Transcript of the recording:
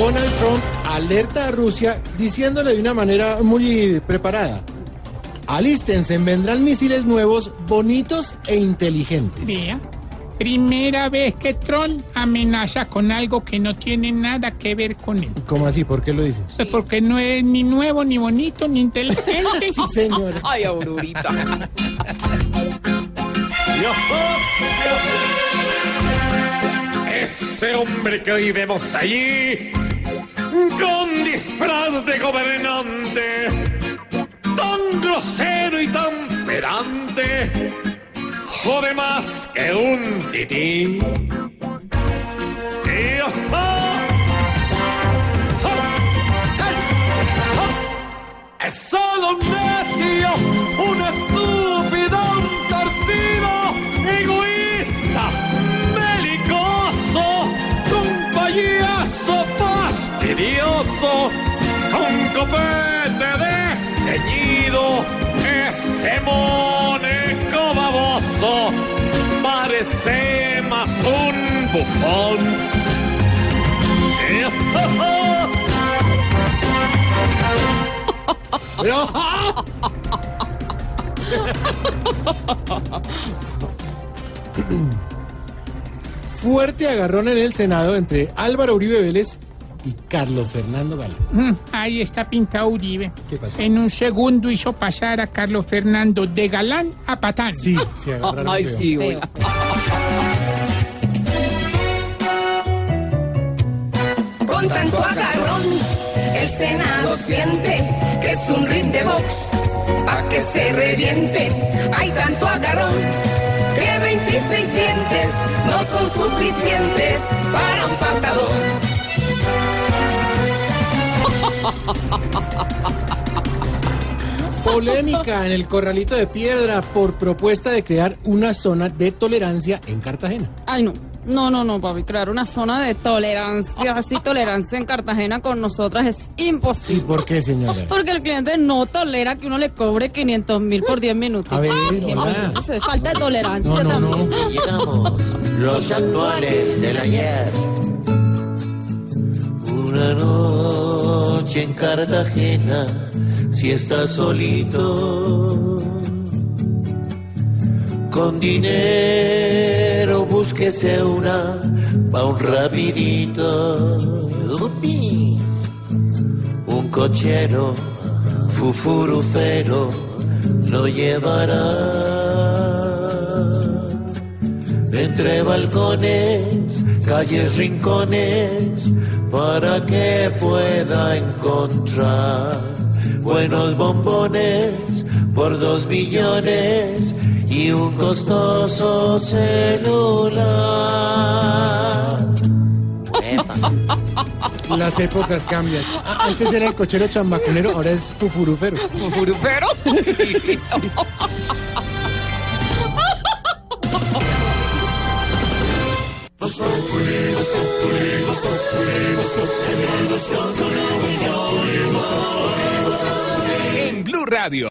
Donald Trump alerta a Rusia diciéndole de una manera muy preparada. Alístense, vendrán misiles nuevos, bonitos e inteligentes. Vea, primera vez que Trump amenaza con algo que no tiene nada que ver con él. ¿Cómo así? ¿Por qué lo dices? Pues porque no es ni nuevo, ni bonito, ni inteligente. Sí, señora. Ay, Aurorita. Ese hombre que hoy vemos allí, con disfraz de gobernante, tan grosero y tan pedante, jode más que un tití. Un copete desdeñido, ese mónico baboso, parece más un bufón. Fuerte agarrón en el Senado entre Álvaro Uribe Vélez y Carlos Fernando Galán. Mm, Ahí está pintado Uribe. ¿Qué pasó? En un segundo hizo pasar a Carlos Fernando de galán a patán. Sí, se agarraron Ay, sí, güey. Con tanto agarrón, el Senado siente que es un ring de box, pa' que se reviente. Hay tanto agarrón que 26 dientes no son suficientes para un patadón. Polémica en el Corralito de Piedra por propuesta de crear una zona de tolerancia en Cartagena. Ay, no. No, no, no, papi. Crear una zona de tolerancia, así tolerancia en Cartagena con nosotras es ¿Y imposible. por qué, señora? Porque el cliente no tolera que uno le cobre 500 mil por 10 minutos. A ver, hola. hace falta de tolerancia No, no, también. no. Los actuales del ayer. Una noche en Cartagena, si estás solito. Con dinero búsquese una, pa' un rapidito. Un cochero, fufurufero, lo llevará entre balcones, calles, rincones, para que pueda encontrar buenos bombones por dos billones y un costoso celular. Las épocas cambian. Ah, Antes era el cochero chambacunero, ahora es fufurufero. En Blue Radio.